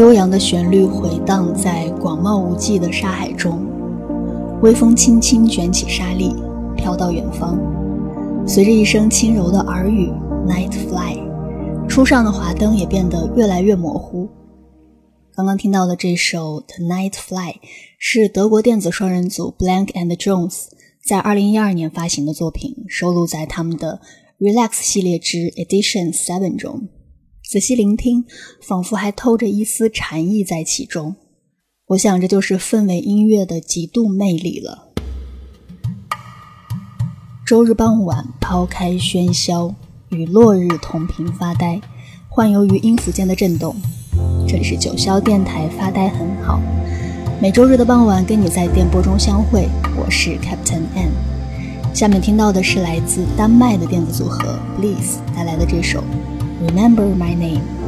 悠扬的旋律回荡在广袤无际的沙海中，微风轻轻卷起沙粒，飘到远方。随着一声轻柔的耳语，Night Fly，初上的华灯也变得越来越模糊。刚刚听到的这首《Tonight Fly》是德国电子双人组 Blank and Jones 在2012年发行的作品，收录在他们的《Relax》系列之 Edition Seven 中。仔细聆听，仿佛还透着一丝禅意在其中。我想，这就是氛围音乐的极度魅力了。周日傍晚，抛开喧嚣，与落日同频发呆，幻游于音符间的震动。这里是九霄电台，发呆很好。每周日的傍晚，跟你在电波中相会。我是 Captain N。下面听到的是来自丹麦的电子组合 Bliss 带来的这首。Remember my name.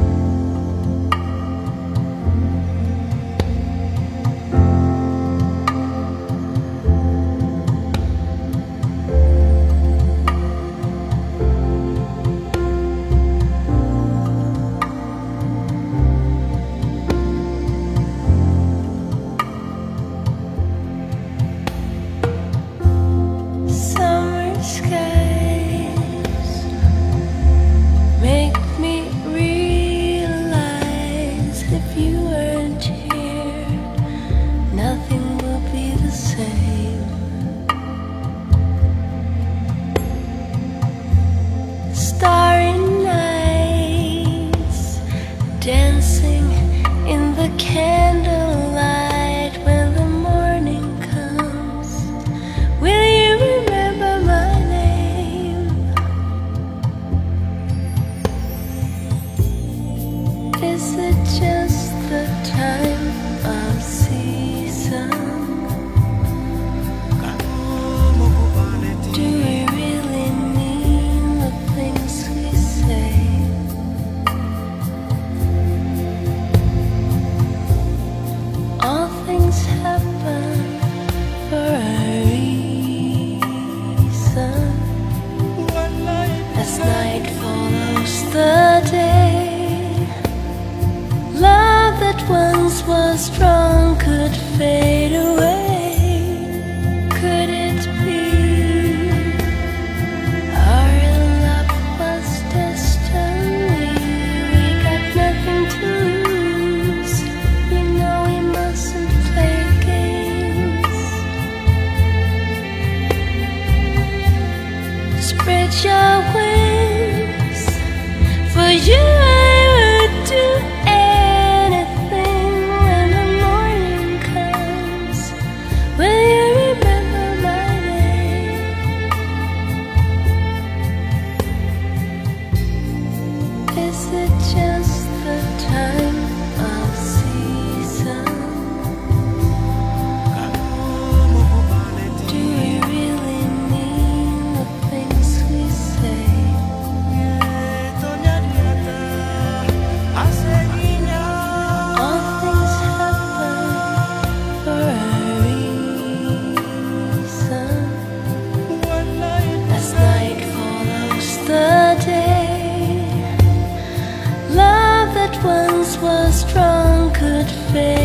face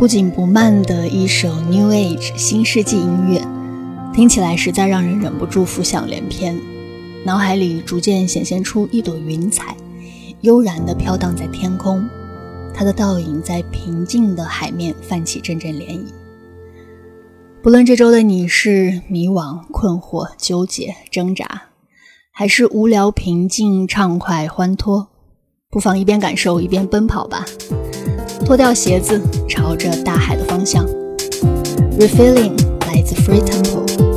不紧不慢的一首 New Age 新世纪音乐，听起来实在让人忍不住浮想联翩，脑海里逐渐显现出一朵云彩，悠然地飘荡在天空，它的倒影在平静的海面泛起阵阵涟漪。不论这周的你是迷惘、困惑、纠结、挣扎，还是无聊、平静、畅快、欢脱，不妨一边感受一边奔跑吧。脱掉鞋子，朝着大海的方向。Refilling 来自 Free Temple。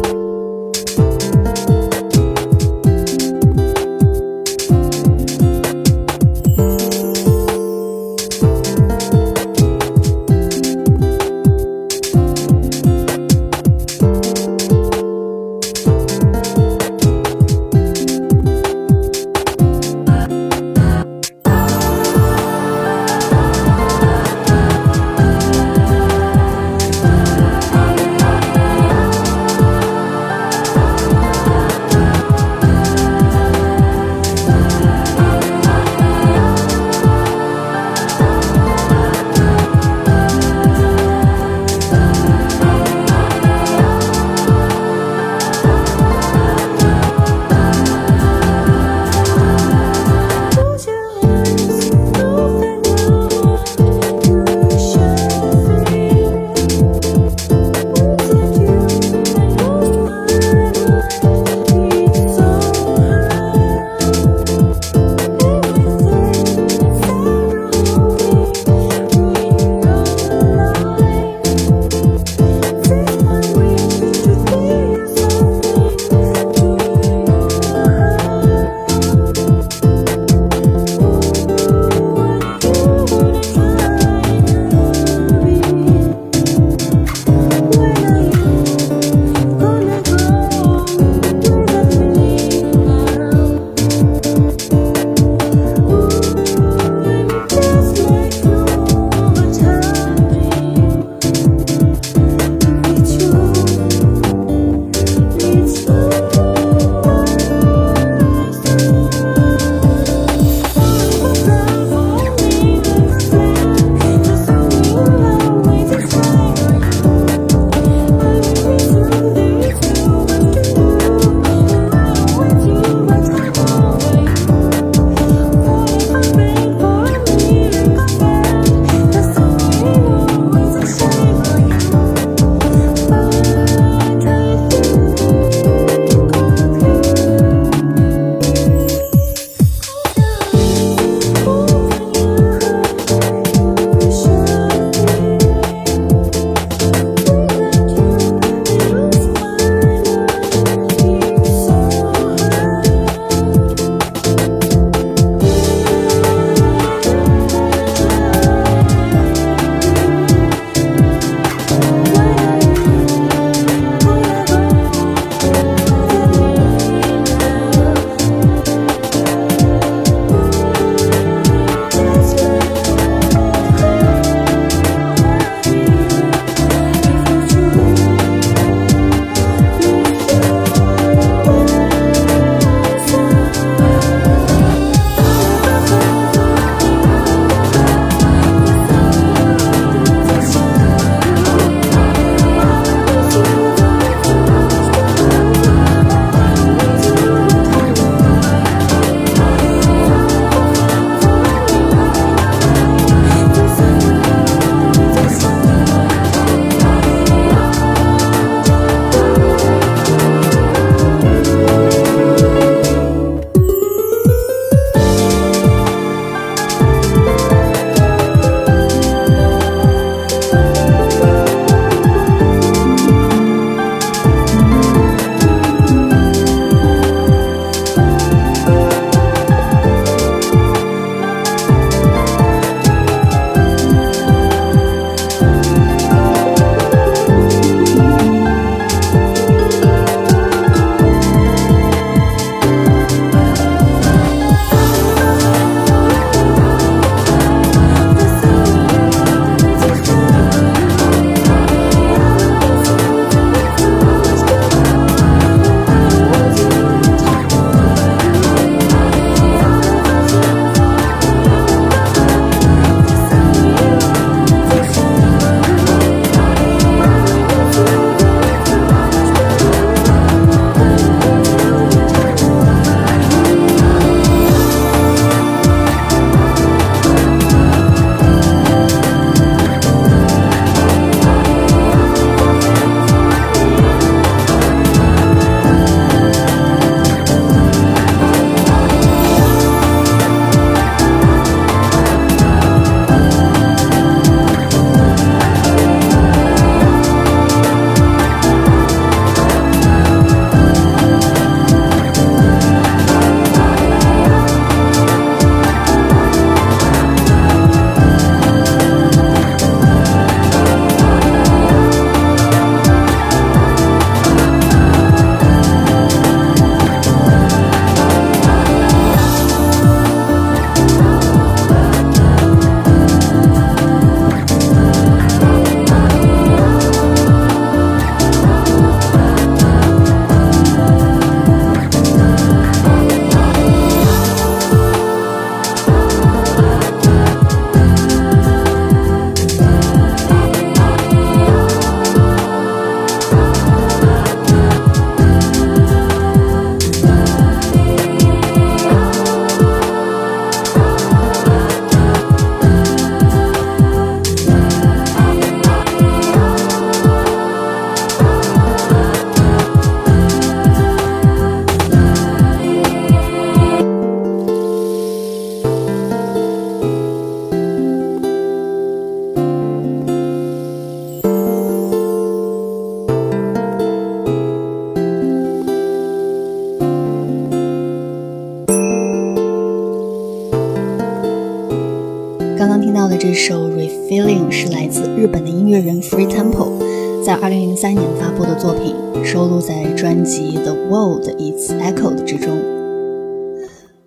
的作品，收录在专辑《The World Is Echoed》之中。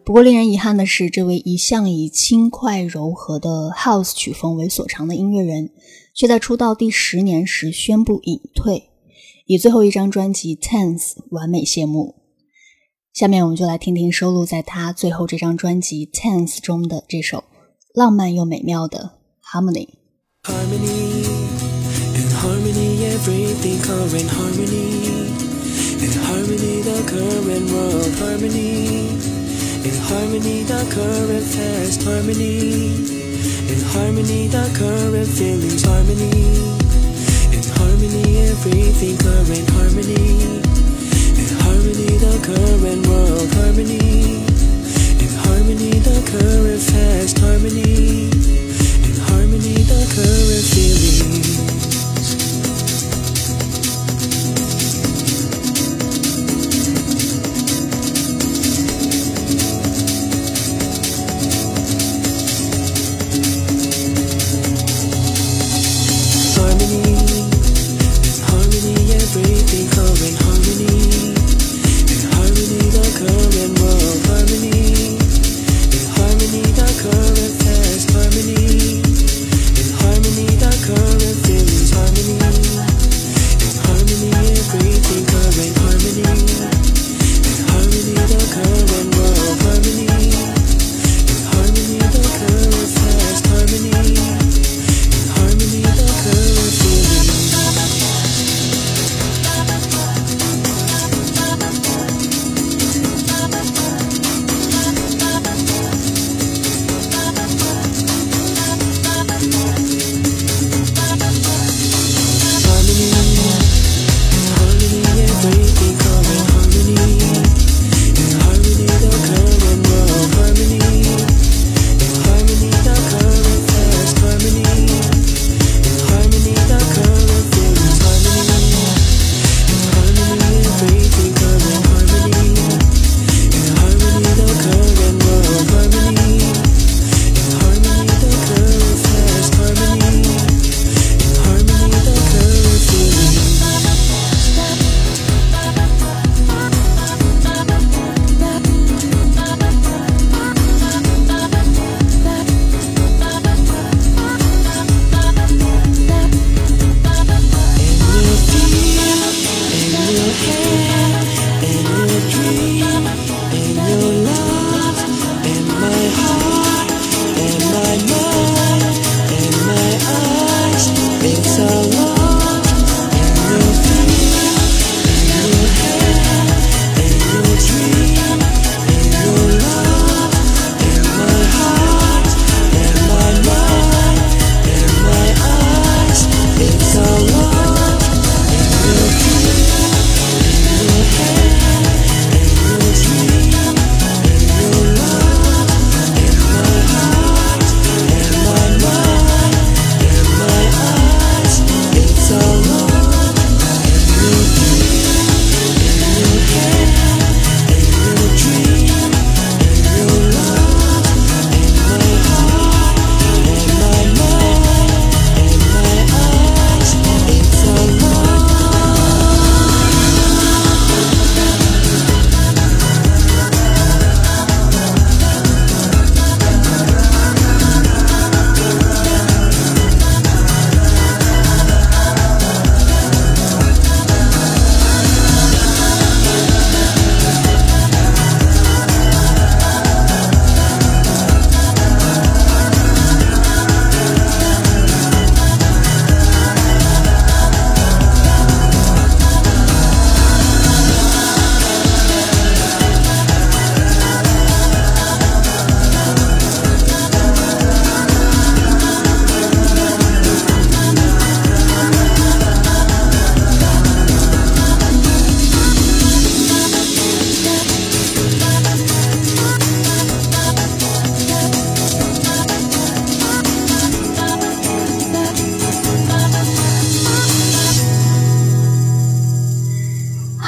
不过，令人遗憾的是，这位一向以轻快柔和的 House 曲风为所长的音乐人，却在出道第十年时宣布隐退，以最后一张专辑《Tense》完美谢幕。下面我们就来听听收录在他最后这张专辑《Tense》中的这首浪漫又美妙的《Harmony harmony, everything current harmony. In harmony, the current world harmony. In harmony, the current fast harmony. In harmony, the current feelings harmony. In harmony, everything current harmony In harmony, the current world harmony. In harmony, the current fast harmony. In harmony, the current feeling.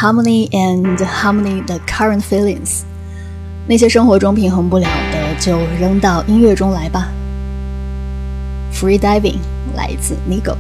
Harmony and harmony, the current feelings。那些生活中平衡不了的，就扔到音乐中来吧。Free Diving 来自 Nigo。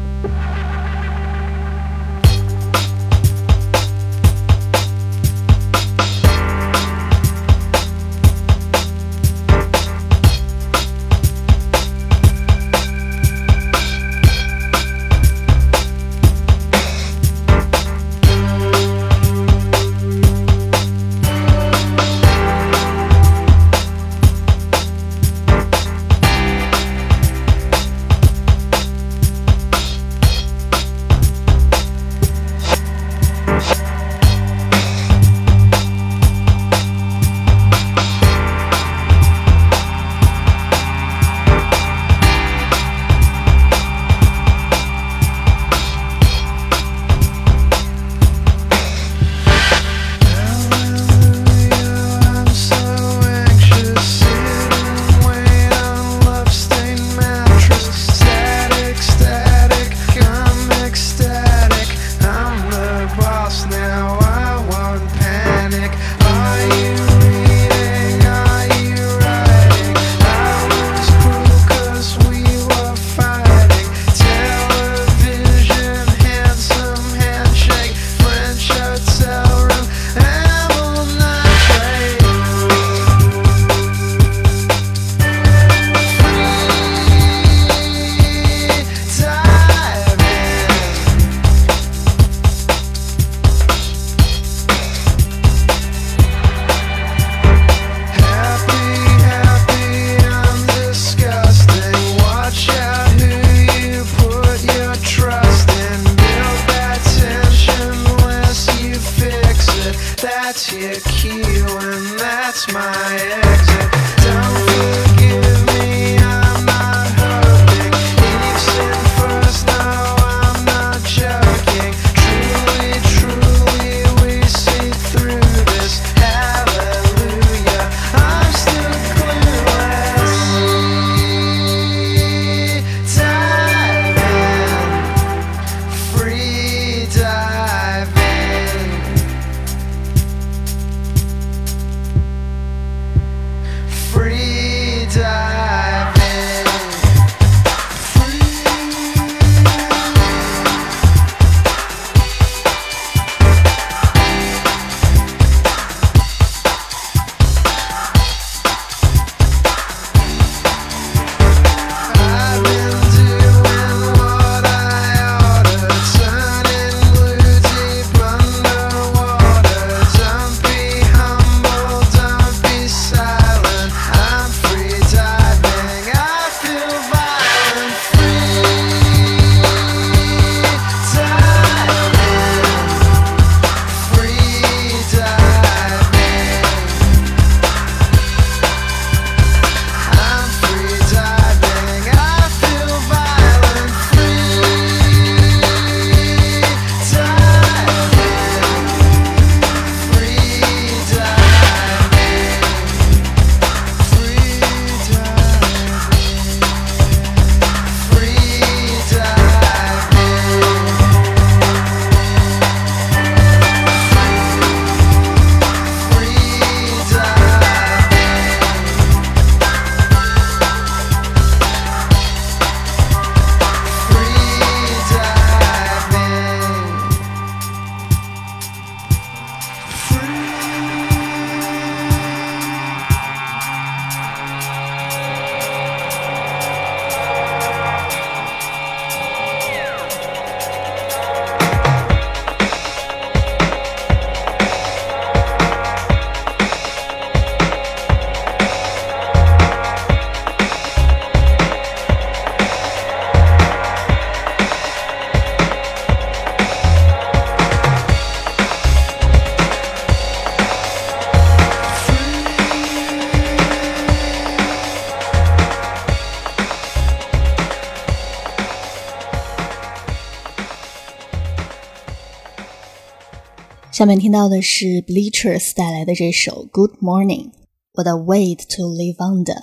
下面听到的是 Bleachers 带来的这首 Good Morning。What a weight to live under,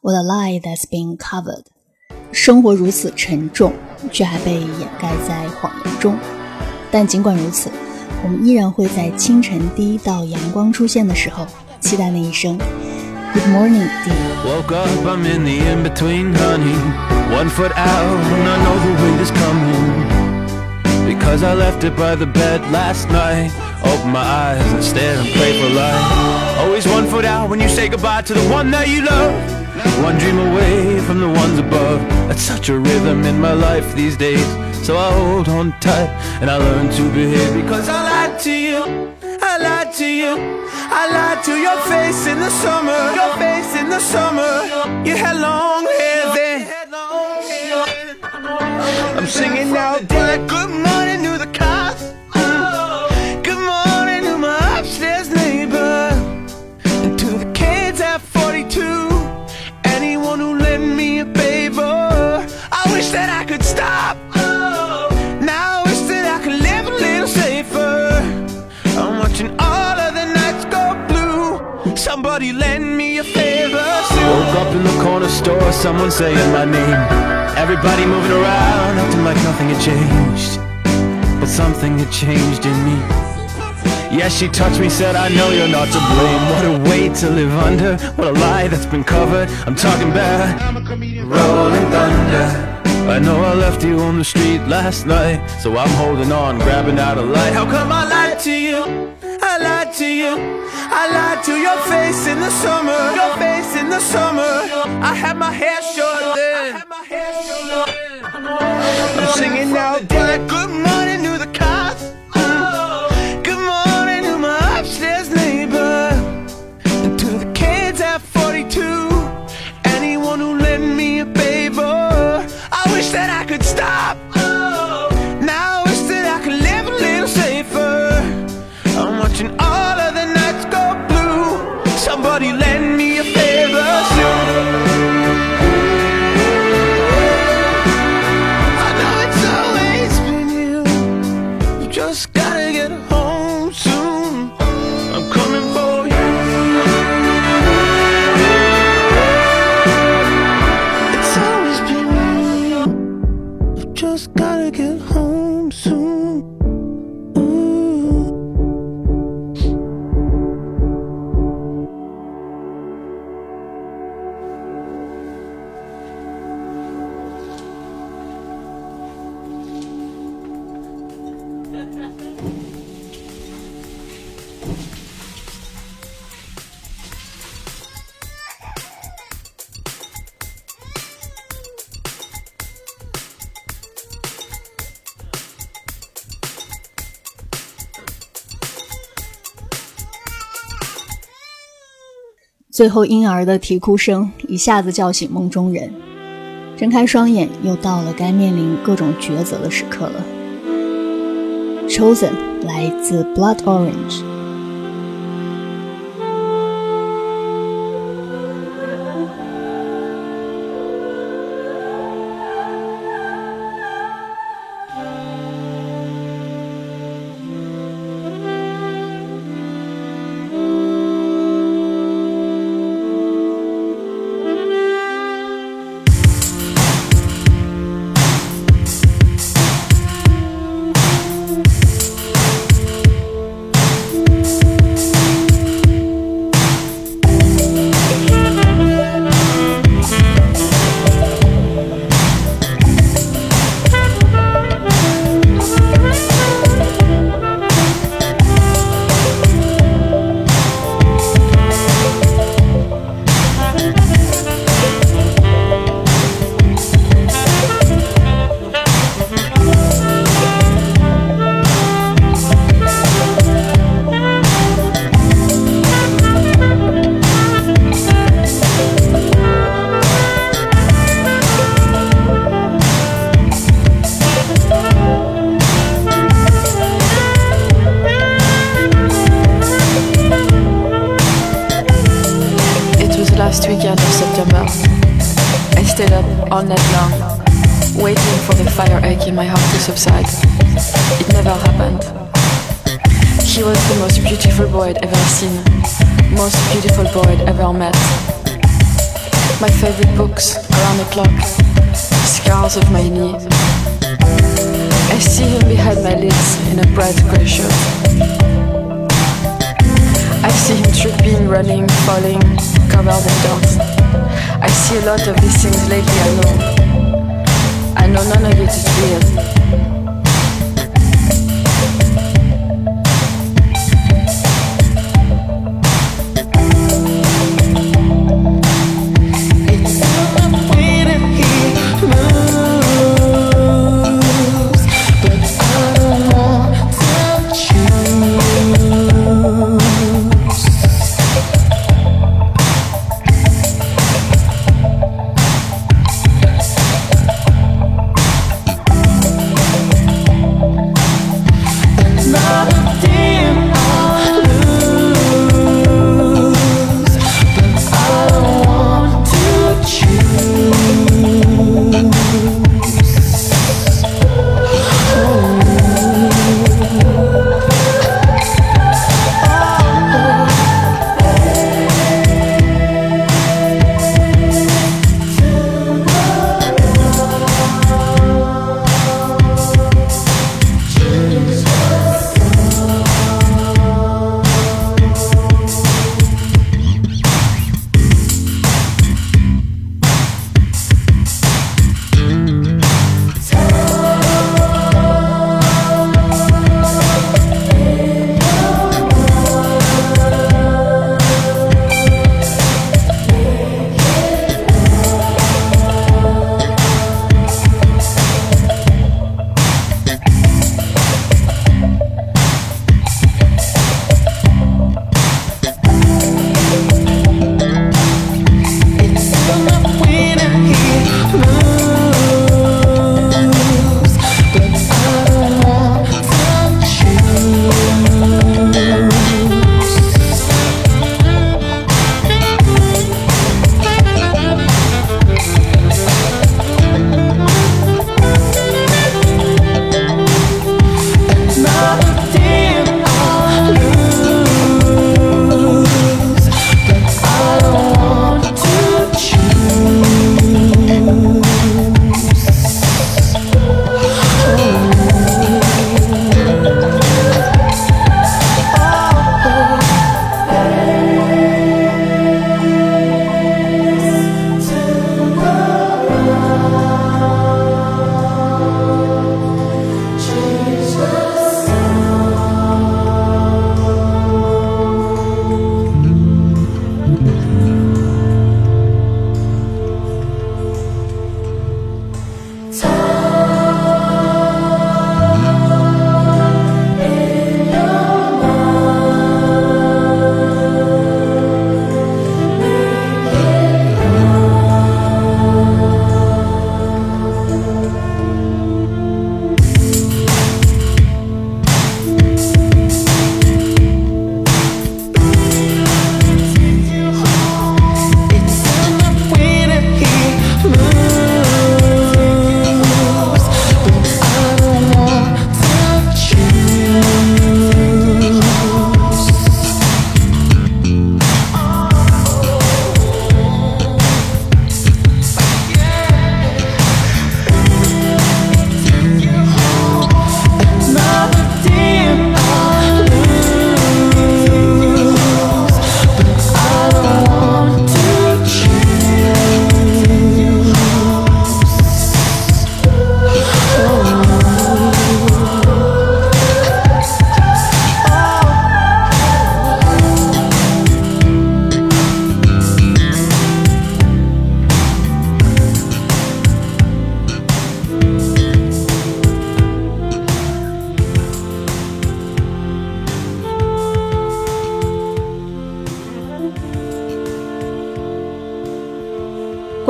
what a lie that's been covered。生活如此沉重，却还被掩盖在谎言中。但尽管如此，我们依然会在清晨第一道阳光出现的时候，期待那一声 Good morning, dear。One foot out, and I know the wind is coming. Because I left it by the bed last night. Open my eyes and stare and pray for life. Always one foot out when you say goodbye to the one that you love. One dream away from the ones above. That's such a rhythm in my life these days. So I hold on tight and I learn to behave because I lied to you. I lied to you. I lied to your face in the summer. Your face in the summer. You had long hair then. I'm singing out Somebody lend me a favor. Woke up in the corner store, someone saying my name. Everybody moving around, acting like nothing had changed. But something had changed in me. Yes, she touched me, said, I know you're not to blame. What a weight to live under. What a lie that's been covered. I'm talking about rolling thunder. I know I left you on the street last night, so I'm holding on, grabbing out a light. How come I lied to you? I lied to you. I lied to your face in the summer. Your face in the summer. I had my hair short then. I'm singing out black. Good 最后婴儿的啼哭声一下子叫醒梦中人，睁开双眼，又到了该面临各种抉择的时刻了。Chosen 来自 Blood Orange。Lot of these things lately,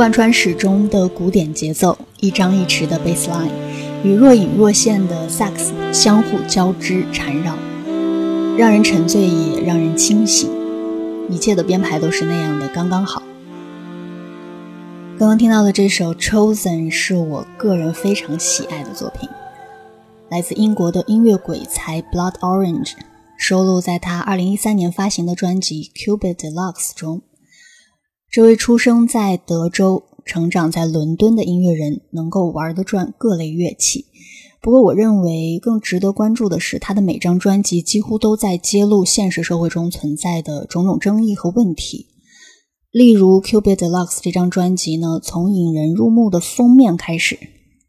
贯穿始终的古典节奏，一张一弛的 bass line 与若隐若现的萨克斯相互交织缠绕，让人沉醉也让人清醒。一切的编排都是那样的刚刚好。刚刚听到的这首《Chosen》是我个人非常喜爱的作品，来自英国的音乐鬼才 Blood Orange，收录在他2013年发行的专辑《Cupid Deluxe》中。这位出生在德州、成长在伦敦的音乐人，能够玩得转各类乐器。不过，我认为更值得关注的是，他的每张专辑几乎都在揭露现实社会中存在的种种争议和问题。例如，《Cupid Deluxe》这张专辑呢，从引人入目的封面开始，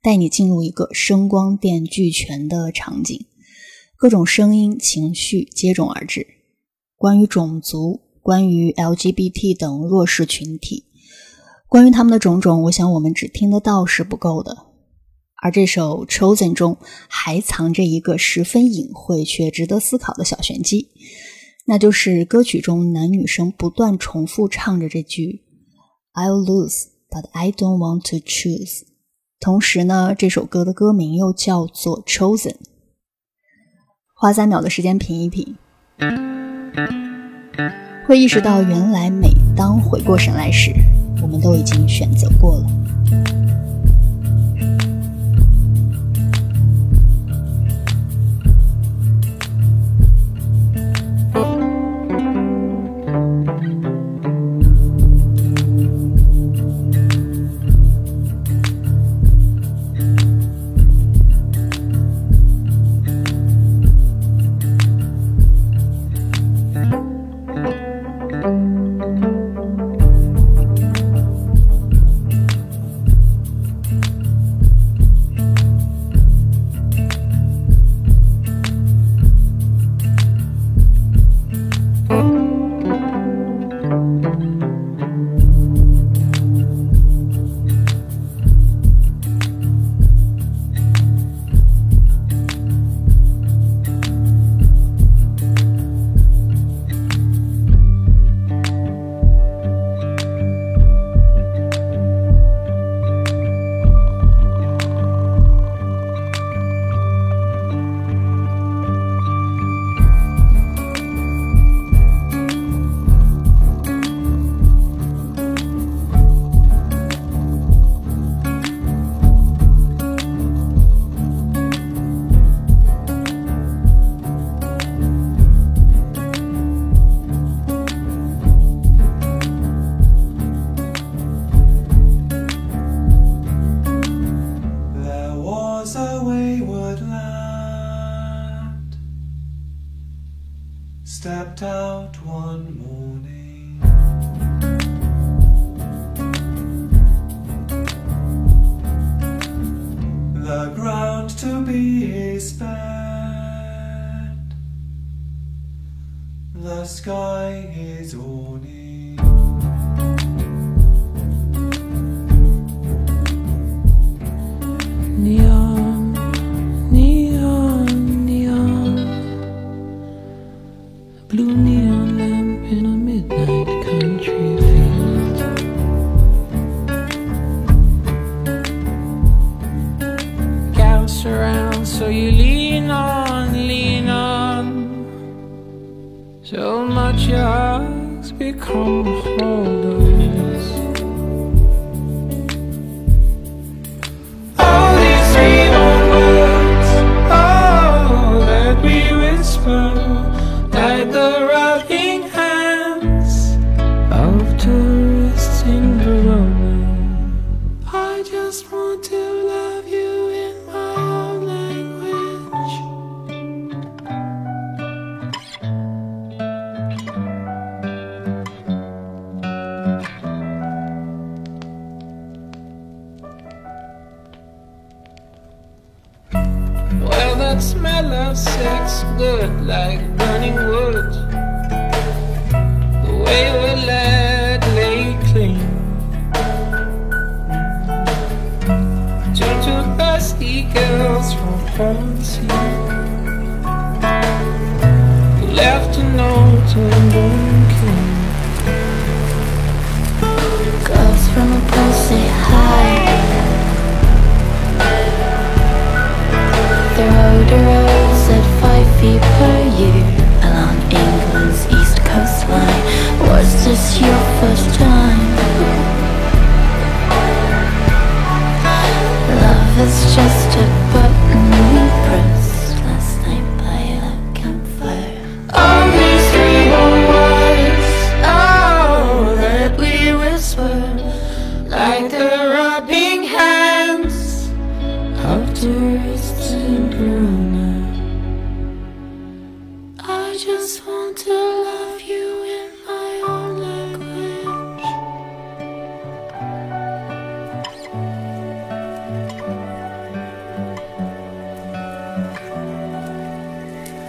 带你进入一个声光电俱全的场景，各种声音、情绪接踵而至，关于种族，关于 LGBT 等弱势群体，关于他们的种种，我想我们只听得到是不够的。而这首《Chosen》中还藏着一个十分隐晦却值得思考的小玄机。那就是歌曲中男女生不断重复唱着这句 "I'll lose, but I don't want to choose"。同时呢，这首歌的歌名又叫做 "Chosen"。花三秒的时间品一品，会意识到原来每当回过神来时，我们都已经选择过了。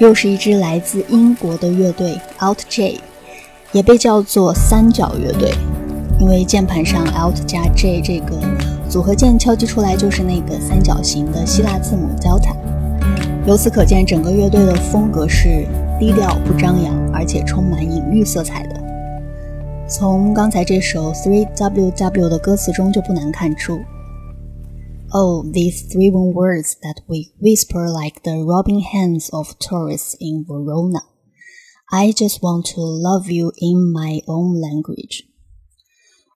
又是一支来自英国的乐队 Alt J，也被叫做三角乐队，因为键盘上 Alt 加 J 这个组合键敲击出来就是那个三角形的希腊字母 Delta。由此可见，整个乐队的风格是低调不张扬，而且充满隐喻色彩的。从刚才这首 Three W W 的歌词中就不难看出。Oh, these three one words that we whisper like the rubbing hands of tourists in Verona. I just want to love you in my own language.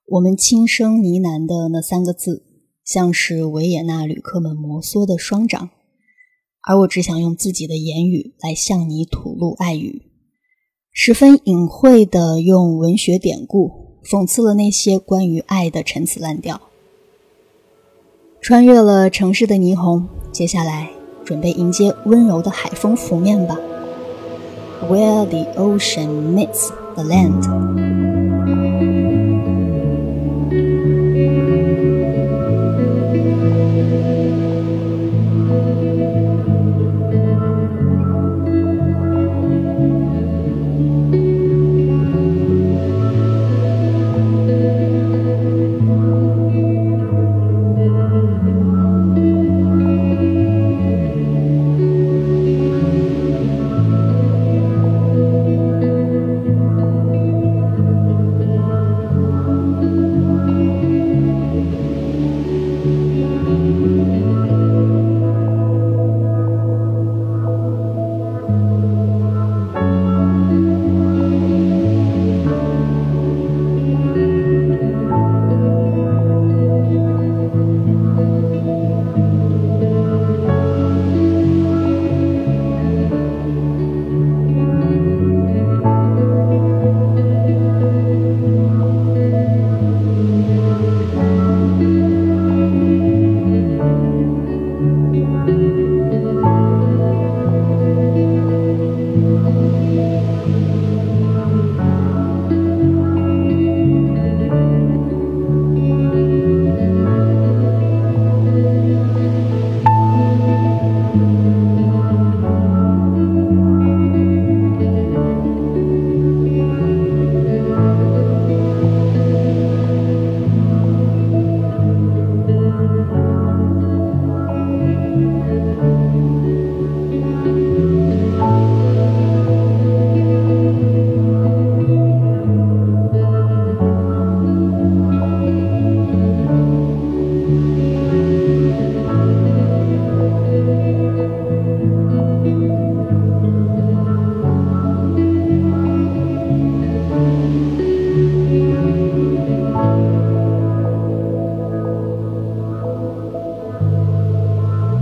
我们轻声呢喃的那三个字，像是维也纳旅客们摩挲的双掌，而我只想用自己的言语来向你吐露爱语，十分隐晦的用文学典故讽刺了那些关于爱的陈词滥调。穿越了城市的霓虹，接下来准备迎接温柔的海风拂面吧。Where the ocean meets the land。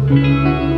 Música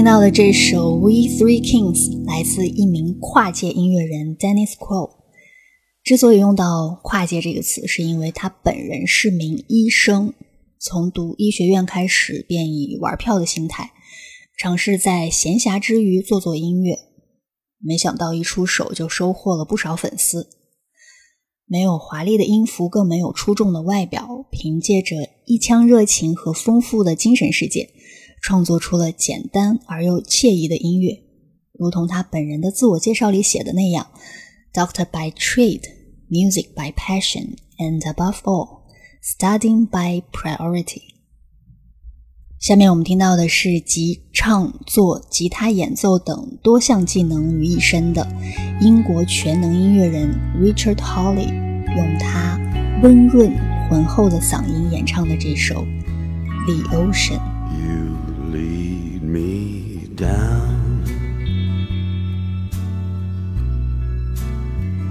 听到的这首《We Three Kings》来自一名跨界音乐人 Dennis Crow。之所以用到“跨界”这个词，是因为他本人是名医生，从读医学院开始便以玩票的心态，尝试在闲暇之余做做音乐。没想到一出手就收获了不少粉丝。没有华丽的音符，更没有出众的外表，凭借着一腔热情和丰富的精神世界。创作出了简单而又惬意的音乐，如同他本人的自我介绍里写的那样：“Doctor by trade, music by passion, and above all, studying by priority。”下面我们听到的是集唱作、吉他演奏等多项技能于一身的英国全能音乐人 Richard Hawley，用他温润浑厚的嗓音演唱的这首《The Ocean》。Down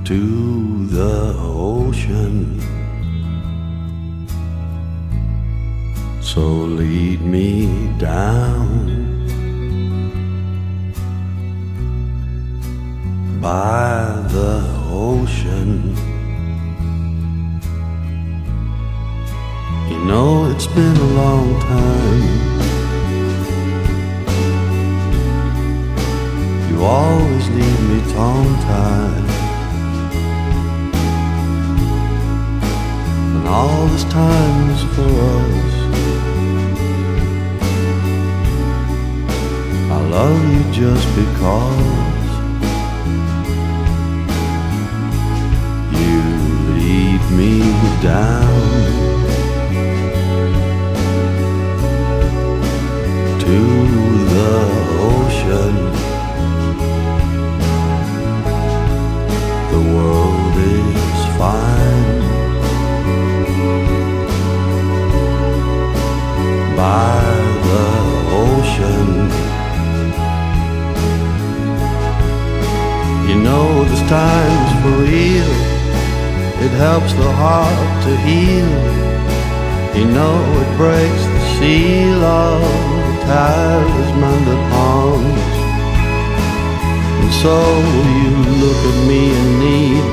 to the ocean. So lead me down by the ocean. You know, it's been a long time You always leave me tongue-tied. And all this time is for us. I love you just because You lead me down To the ocean by the ocean. You know there's times for real. It helps the heart to heal. You know it breaks the seal of the talisman that haunts and so you look at me and need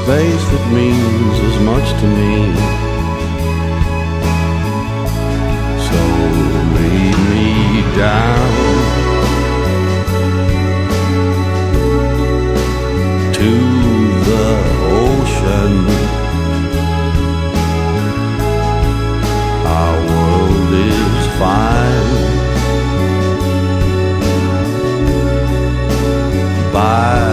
space that means as much to me. Down to the ocean. Our world is fine. by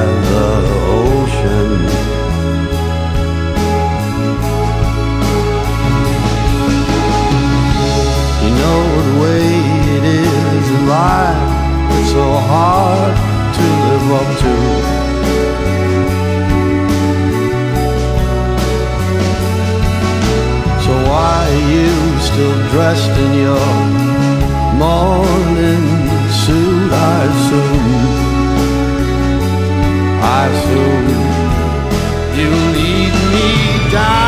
dressed in your morning suit, I assume? I assume you lead me down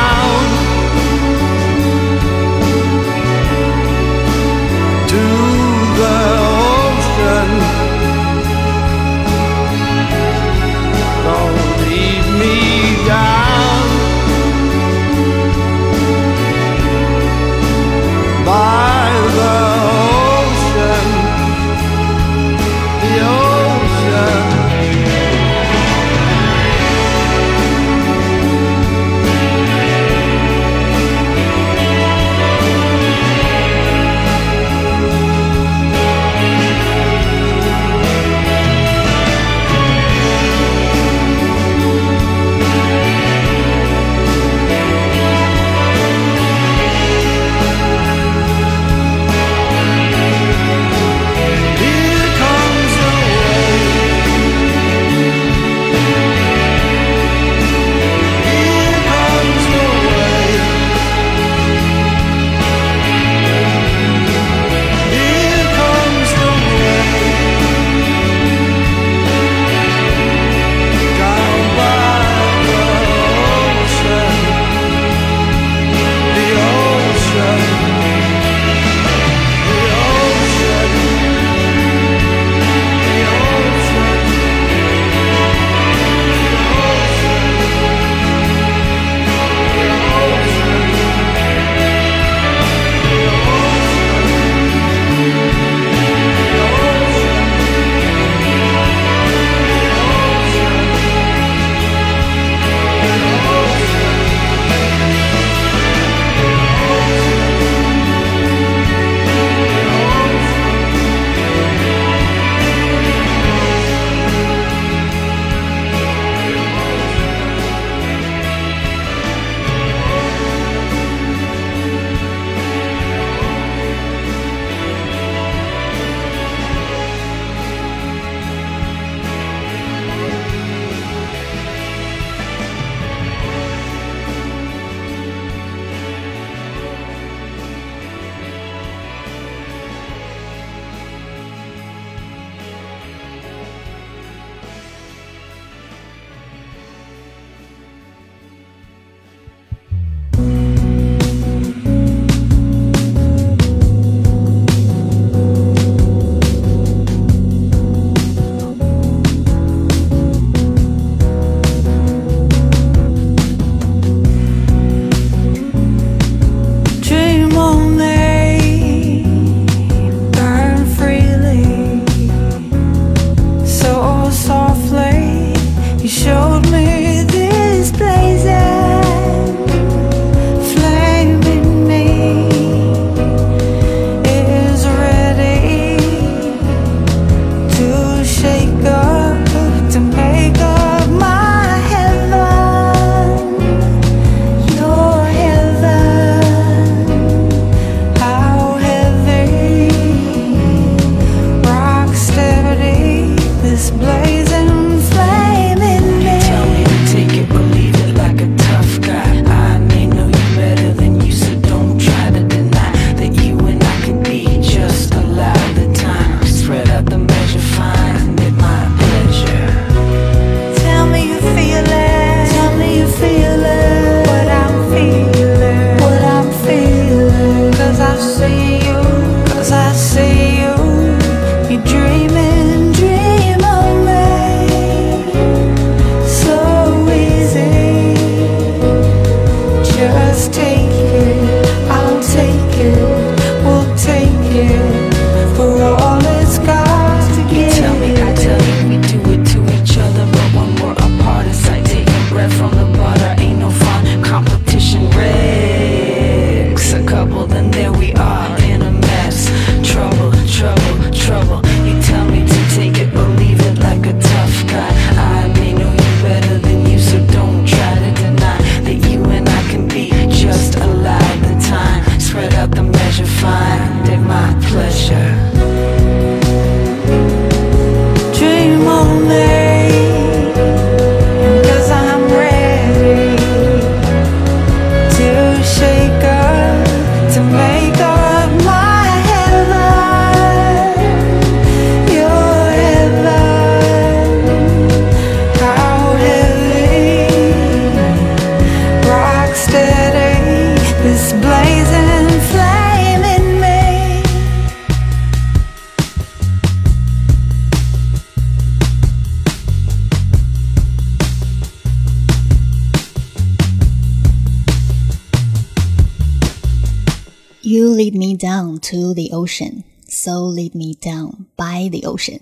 so lead me down by the ocean。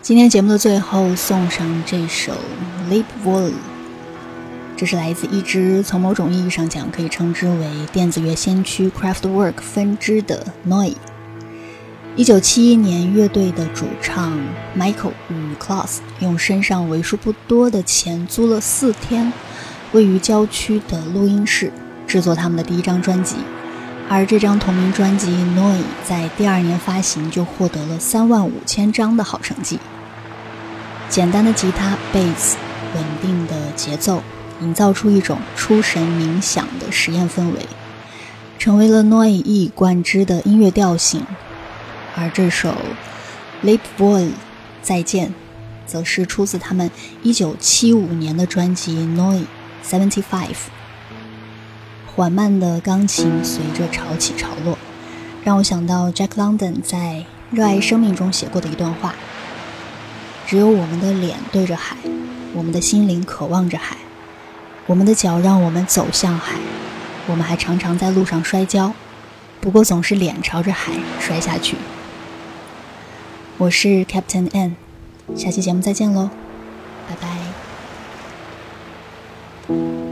今天节目的最后送上这首《Leap Wall》，这是来自一支从某种意义上讲可以称之为电子乐先驱 Craftwork 分支的 Noi。一九七一年，乐队的主唱 Michael 与 Klaus 用身上为数不多的钱租了四天位于郊区的录音室。制作他们的第一张专辑，而这张同名专辑《Noi》在第二年发行就获得了三万五千张的好成绩。简单的吉他、贝斯、稳定的节奏，营造出一种出神冥想的实验氛围，成为了《Noi》一以贯之的音乐调性。而这首《Leap Boy》再见，则是出自他们一九七五年的专辑《Noi Seventy Five》。缓慢的钢琴随着潮起潮落，让我想到 Jack London 在《热爱生命》中写过的一段话：“只有我们的脸对着海，我们的心灵渴望着海，我们的脚让我们走向海，我们还常常在路上摔跤，不过总是脸朝着海摔下去。”我是 Captain N，下期节目再见喽，拜拜。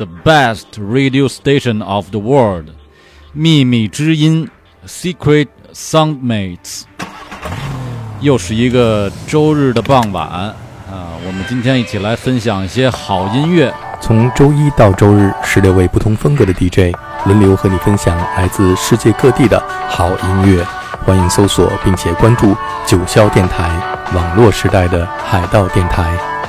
，the best radio station of the world，秘密之音，secret soundmates。又是一个周日的傍晚啊，我们今天一起来分享一些好音乐。从周一到周日，十六位不同风格的 DJ 轮流和你分享来自世界各地的好音乐。欢迎搜索并且关注九霄电台，网络时代的海盗电台。